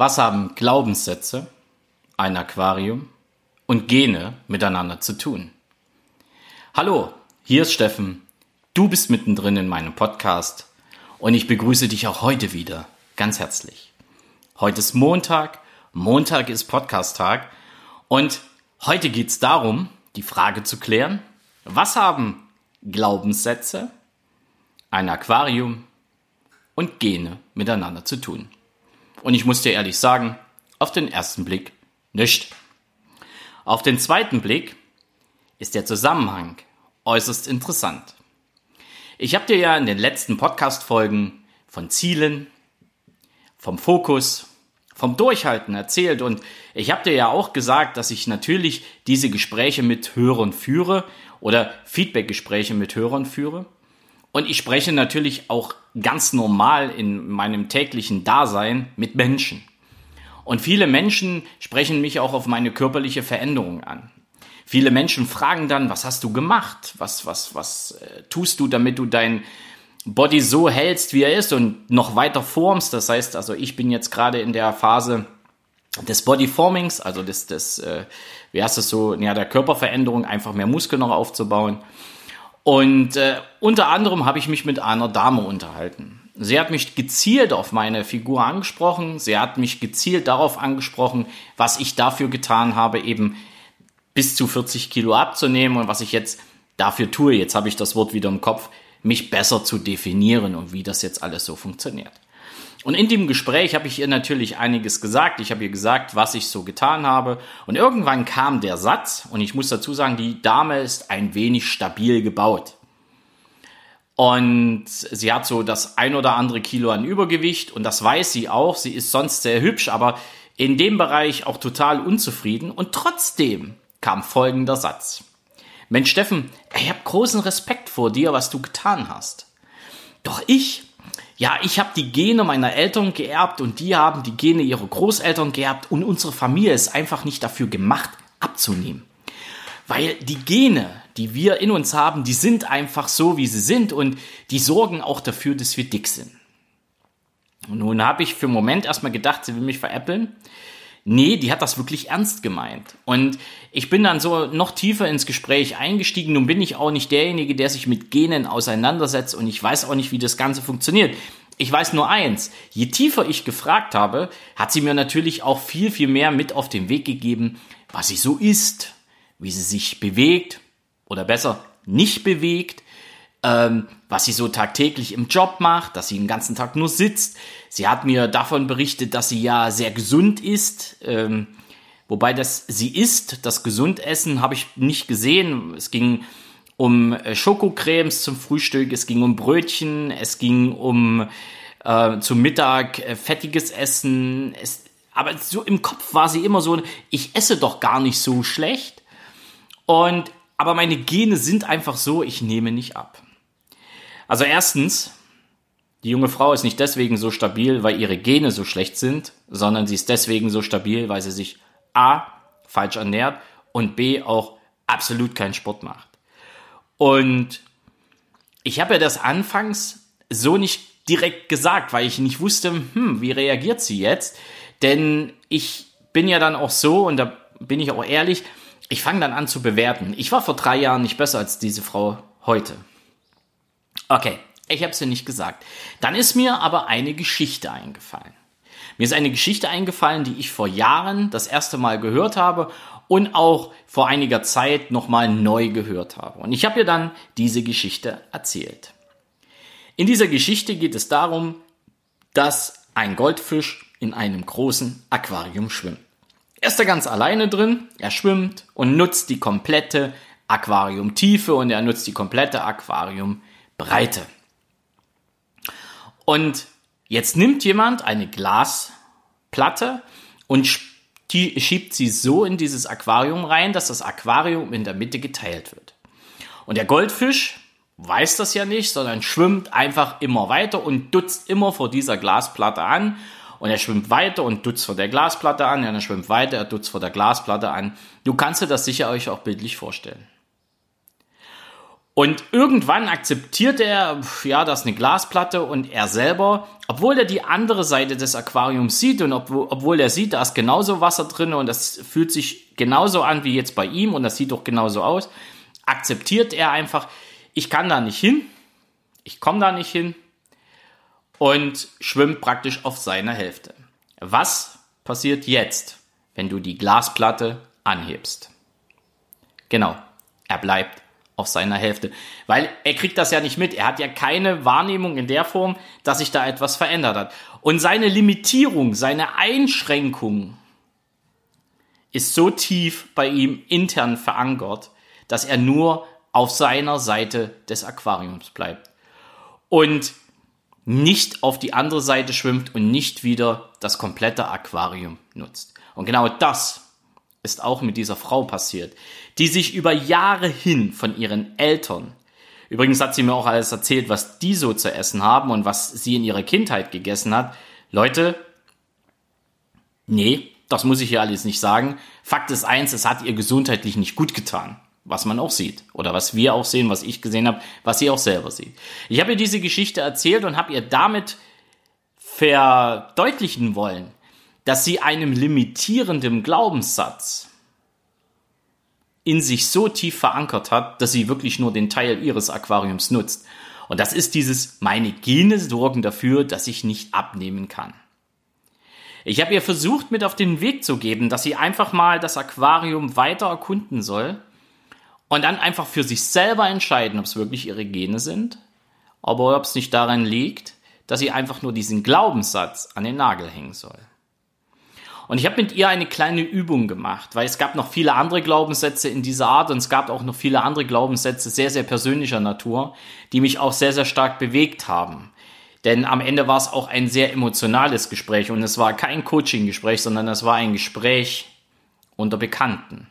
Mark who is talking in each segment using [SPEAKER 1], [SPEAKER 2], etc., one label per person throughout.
[SPEAKER 1] Was haben Glaubenssätze, ein Aquarium und Gene miteinander zu tun? Hallo, hier ist Steffen. Du bist mittendrin in meinem Podcast und ich begrüße dich auch heute wieder ganz herzlich. Heute ist Montag, Montag ist Podcast-Tag und heute geht es darum, die Frage zu klären, was haben Glaubenssätze, ein Aquarium und Gene miteinander zu tun? Und ich muss dir ehrlich sagen, auf den ersten Blick nicht. Auf den zweiten Blick ist der Zusammenhang äußerst interessant. Ich habe dir ja in den letzten Podcast-Folgen von Zielen, vom Fokus, vom Durchhalten erzählt und ich habe dir ja auch gesagt, dass ich natürlich diese Gespräche mit Hörern führe oder Feedback-Gespräche mit Hörern führe. Und ich spreche natürlich auch ganz normal in meinem täglichen Dasein mit Menschen. Und viele Menschen sprechen mich auch auf meine körperliche Veränderung an. Viele Menschen fragen dann, was hast du gemacht? Was, was, was äh, tust du, damit du dein Body so hältst, wie er ist und noch weiter formst? Das heißt, also ich bin jetzt gerade in der Phase des Bodyformings, also des, des äh, wie heißt es so, ja, der Körperveränderung, einfach mehr Muskeln noch aufzubauen. Und äh, unter anderem habe ich mich mit einer Dame unterhalten. Sie hat mich gezielt auf meine Figur angesprochen. Sie hat mich gezielt darauf angesprochen, was ich dafür getan habe, eben bis zu 40 Kilo abzunehmen und was ich jetzt dafür tue. Jetzt habe ich das Wort wieder im Kopf, mich besser zu definieren und wie das jetzt alles so funktioniert. Und in dem Gespräch habe ich ihr natürlich einiges gesagt. Ich habe ihr gesagt, was ich so getan habe. Und irgendwann kam der Satz, und ich muss dazu sagen, die Dame ist ein wenig stabil gebaut. Und sie hat so das ein oder andere Kilo an Übergewicht und das weiß sie auch. Sie ist sonst sehr hübsch, aber in dem Bereich auch total unzufrieden. Und trotzdem kam folgender Satz. Mensch, Steffen, ich habe großen Respekt vor dir, was du getan hast. Doch ich ja, ich habe die Gene meiner Eltern geerbt und die haben die Gene ihrer Großeltern geerbt und unsere Familie ist einfach nicht dafür gemacht, abzunehmen. Weil die Gene, die wir in uns haben, die sind einfach so, wie sie sind und die sorgen auch dafür, dass wir dick sind. Und nun habe ich für einen Moment erstmal gedacht, sie will mich veräppeln nee, die hat das wirklich ernst gemeint. Und ich bin dann so noch tiefer ins Gespräch eingestiegen. Nun bin ich auch nicht derjenige, der sich mit Genen auseinandersetzt und ich weiß auch nicht, wie das Ganze funktioniert. Ich weiß nur eins, je tiefer ich gefragt habe, hat sie mir natürlich auch viel, viel mehr mit auf den Weg gegeben, was sie so ist, wie sie sich bewegt oder besser nicht bewegt, ähm, was sie so tagtäglich im Job macht, dass sie den ganzen Tag nur sitzt. Sie hat mir davon berichtet, dass sie ja sehr gesund ist. Ähm, wobei das sie isst, das Gesundessen habe ich nicht gesehen. Es ging um äh, Schokocremes zum Frühstück, es ging um Brötchen, es ging um äh, zum Mittag äh, fettiges Essen. Es, aber so im Kopf war sie immer so, ich esse doch gar nicht so schlecht. Und aber meine Gene sind einfach so, ich nehme nicht ab. Also erstens, die junge Frau ist nicht deswegen so stabil, weil ihre Gene so schlecht sind, sondern sie ist deswegen so stabil, weil sie sich A falsch ernährt und B auch absolut keinen Sport macht. Und ich habe ja das anfangs so nicht direkt gesagt, weil ich nicht wusste, hm, wie reagiert sie jetzt? Denn ich bin ja dann auch so, und da bin ich auch ehrlich, ich fange dann an zu bewerten. Ich war vor drei Jahren nicht besser als diese Frau heute. Okay, ich habe es ja nicht gesagt. Dann ist mir aber eine Geschichte eingefallen. Mir ist eine Geschichte eingefallen, die ich vor Jahren das erste Mal gehört habe und auch vor einiger Zeit nochmal neu gehört habe. Und ich habe ihr dann diese Geschichte erzählt. In dieser Geschichte geht es darum, dass ein Goldfisch in einem großen Aquarium schwimmt. Er ist da ganz alleine drin, er schwimmt und nutzt die komplette Aquariumtiefe und er nutzt die komplette Aquarium Breite. Und jetzt nimmt jemand eine Glasplatte und schiebt sie so in dieses Aquarium rein, dass das Aquarium in der Mitte geteilt wird. Und der Goldfisch weiß das ja nicht, sondern schwimmt einfach immer weiter und dutzt immer vor dieser Glasplatte an. Und er schwimmt weiter und dutzt vor der Glasplatte an. Und er schwimmt weiter, er dutzt vor der Glasplatte an. Du kannst dir das sicher euch auch bildlich vorstellen. Und irgendwann akzeptiert er, ja, das ist eine Glasplatte und er selber, obwohl er die andere Seite des Aquariums sieht und obwohl, obwohl er sieht, da ist genauso Wasser drin und das fühlt sich genauso an wie jetzt bei ihm und das sieht doch genauso aus, akzeptiert er einfach, ich kann da nicht hin, ich komme da nicht hin und schwimmt praktisch auf seiner Hälfte. Was passiert jetzt, wenn du die Glasplatte anhebst? Genau, er bleibt auf seiner Hälfte. Weil er kriegt das ja nicht mit. Er hat ja keine Wahrnehmung in der Form, dass sich da etwas verändert hat. Und seine Limitierung, seine Einschränkung ist so tief bei ihm intern verankert, dass er nur auf seiner Seite des Aquariums bleibt. Und nicht auf die andere Seite schwimmt und nicht wieder das komplette Aquarium nutzt. Und genau das ist auch mit dieser Frau passiert, die sich über Jahre hin von ihren Eltern, übrigens hat sie mir auch alles erzählt, was die so zu essen haben und was sie in ihrer Kindheit gegessen hat. Leute, nee, das muss ich hier alles nicht sagen. Fakt ist eins, es hat ihr gesundheitlich nicht gut getan. Was man auch sieht. Oder was wir auch sehen, was ich gesehen habe, was sie auch selber sieht. Ich habe ihr diese Geschichte erzählt und habe ihr damit verdeutlichen wollen, dass sie einem limitierenden Glaubenssatz in sich so tief verankert hat, dass sie wirklich nur den Teil ihres Aquariums nutzt. Und das ist dieses, meine Gene sorgen dafür, dass ich nicht abnehmen kann. Ich habe ihr versucht, mit auf den Weg zu geben, dass sie einfach mal das Aquarium weiter erkunden soll und dann einfach für sich selber entscheiden, ob es wirklich ihre Gene sind, aber ob es nicht daran liegt, dass sie einfach nur diesen Glaubenssatz an den Nagel hängen soll. Und ich habe mit ihr eine kleine Übung gemacht, weil es gab noch viele andere Glaubenssätze in dieser Art und es gab auch noch viele andere Glaubenssätze sehr, sehr persönlicher Natur, die mich auch sehr, sehr stark bewegt haben. Denn am Ende war es auch ein sehr emotionales Gespräch und es war kein Coaching-Gespräch, sondern es war ein Gespräch unter Bekannten.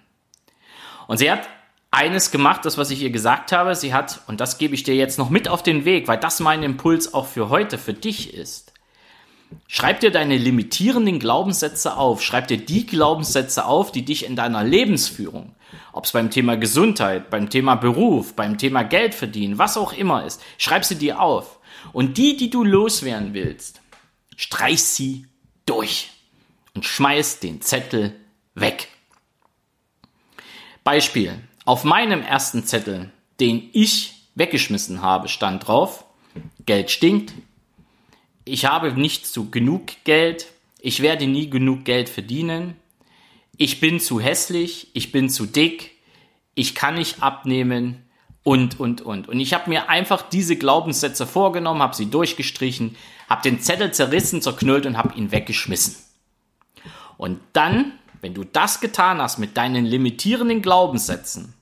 [SPEAKER 1] Und sie hat eines gemacht, das was ich ihr gesagt habe, sie hat, und das gebe ich dir jetzt noch mit auf den Weg, weil das mein Impuls auch für heute, für dich ist. Schreib dir deine limitierenden Glaubenssätze auf. Schreib dir die Glaubenssätze auf, die dich in deiner Lebensführung, ob es beim Thema Gesundheit, beim Thema Beruf, beim Thema Geld verdienen, was auch immer ist, schreib sie dir auf. Und die, die du loswerden willst, streich sie durch und schmeiß den Zettel weg. Beispiel. Auf meinem ersten Zettel, den ich weggeschmissen habe, stand drauf, Geld stinkt, ich habe nicht zu genug Geld, ich werde nie genug Geld verdienen, ich bin zu hässlich, ich bin zu dick, ich kann nicht abnehmen. Und, und, und. Und ich habe mir einfach diese Glaubenssätze vorgenommen, habe sie durchgestrichen, habe den Zettel zerrissen, zerknüllt und habe ihn weggeschmissen. Und dann, wenn du das getan hast mit deinen limitierenden Glaubenssätzen,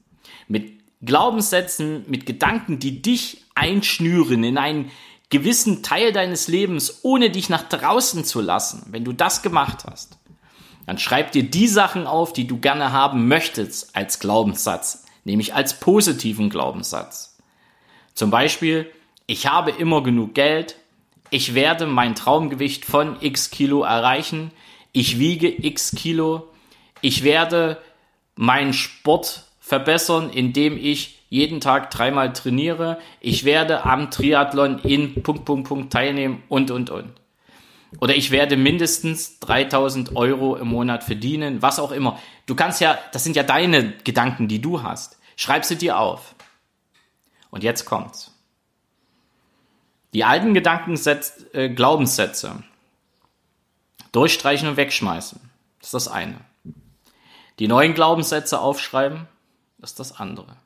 [SPEAKER 1] mit Glaubenssätzen, mit Gedanken, die dich einschnüren in einen gewissen Teil deines Lebens, ohne dich nach draußen zu lassen, wenn du das gemacht hast, dann schreib dir die Sachen auf, die du gerne haben möchtest als Glaubenssatz, nämlich als positiven Glaubenssatz. Zum Beispiel, ich habe immer genug Geld, ich werde mein Traumgewicht von x Kilo erreichen, ich wiege x Kilo, ich werde meinen Sport verbessern, indem ich jeden Tag dreimal trainiere, ich werde am Triathlon in Punkt, Punkt, Punkt teilnehmen und, und, und. Oder ich werde mindestens 3000 Euro im Monat verdienen, was auch immer. Du kannst ja, das sind ja deine Gedanken, die du hast. Schreib sie dir auf. Und jetzt kommt's. Die alten Gedankensätze, äh, Glaubenssätze durchstreichen und wegschmeißen. Das ist das eine. Die neuen Glaubenssätze aufschreiben, das ist das andere.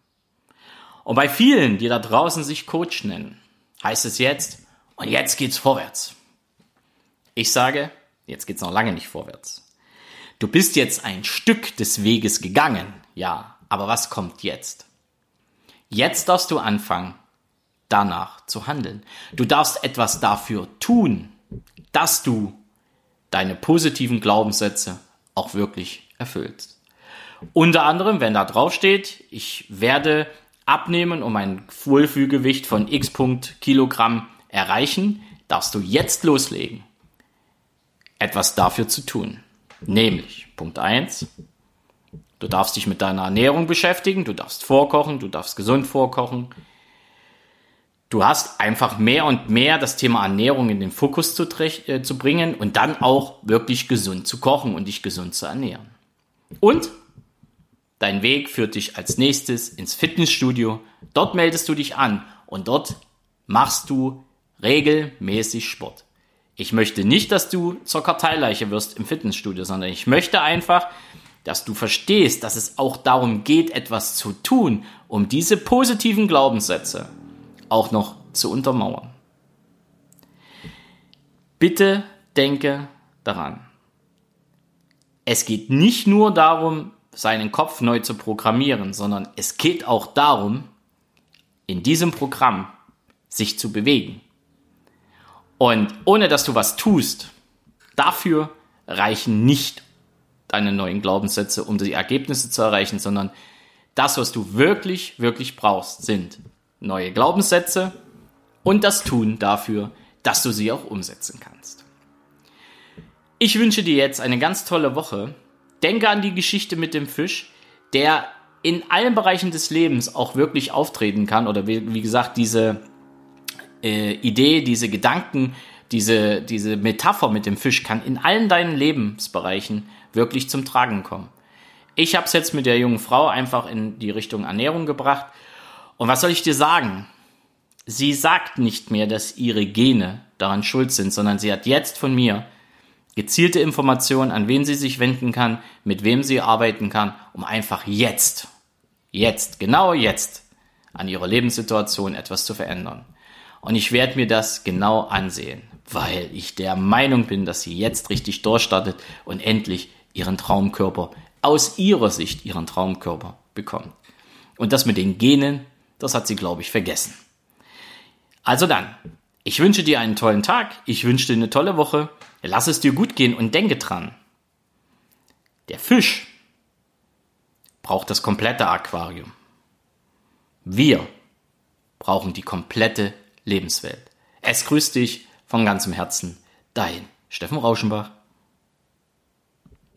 [SPEAKER 1] Und bei vielen, die da draußen sich Coach nennen, heißt es jetzt, und jetzt geht's vorwärts. Ich sage, jetzt geht's noch lange nicht vorwärts. Du bist jetzt ein Stück des Weges gegangen, ja, aber was kommt jetzt? Jetzt darfst du anfangen, danach zu handeln. Du darfst etwas dafür tun, dass du deine positiven Glaubenssätze auch wirklich erfüllst. Unter anderem, wenn da drauf steht, ich werde abnehmen und ein Wohlfühlgewicht von x Punkt Kilogramm erreichen, darfst du jetzt loslegen, etwas dafür zu tun. Nämlich, Punkt 1, du darfst dich mit deiner Ernährung beschäftigen, du darfst vorkochen, du darfst gesund vorkochen, du hast einfach mehr und mehr das Thema Ernährung in den Fokus zu, äh, zu bringen und dann auch wirklich gesund zu kochen und dich gesund zu ernähren. Und dein Weg führt dich als nächstes ins Fitnessstudio. Dort meldest du dich an und dort machst du regelmäßig Sport. Ich möchte nicht, dass du zur Karteileiche wirst im Fitnessstudio, sondern ich möchte einfach, dass du verstehst, dass es auch darum geht, etwas zu tun, um diese positiven Glaubenssätze auch noch zu untermauern. Bitte denke daran. Es geht nicht nur darum, seinen Kopf neu zu programmieren, sondern es geht auch darum, in diesem Programm sich zu bewegen. Und ohne dass du was tust, dafür reichen nicht deine neuen Glaubenssätze, um die Ergebnisse zu erreichen, sondern das, was du wirklich, wirklich brauchst, sind neue Glaubenssätze und das Tun dafür, dass du sie auch umsetzen kannst. Ich wünsche dir jetzt eine ganz tolle Woche. Denke an die Geschichte mit dem Fisch, der in allen Bereichen des Lebens auch wirklich auftreten kann oder wie, wie gesagt, diese äh, Idee, diese Gedanken, diese, diese Metapher mit dem Fisch kann in allen deinen Lebensbereichen wirklich zum Tragen kommen. Ich habe es jetzt mit der jungen Frau einfach in die Richtung Ernährung gebracht. Und was soll ich dir sagen? Sie sagt nicht mehr, dass ihre Gene daran schuld sind, sondern sie hat jetzt von mir gezielte Informationen, an wen sie sich wenden kann, mit wem sie arbeiten kann, um einfach jetzt, jetzt, genau jetzt an ihrer Lebenssituation etwas zu verändern. Und ich werde mir das genau ansehen, weil ich der Meinung bin, dass sie jetzt richtig durchstartet und endlich ihren Traumkörper aus ihrer Sicht ihren Traumkörper bekommt. Und das mit den Genen, das hat sie, glaube ich, vergessen. Also dann, ich wünsche dir einen tollen Tag, ich wünsche dir eine tolle Woche, lass es dir gut gehen und denke dran. Der Fisch braucht das komplette Aquarium. Wir brauchen die komplette Lebenswelt. Es grüßt dich von ganzem Herzen, dein Steffen Rauschenbach.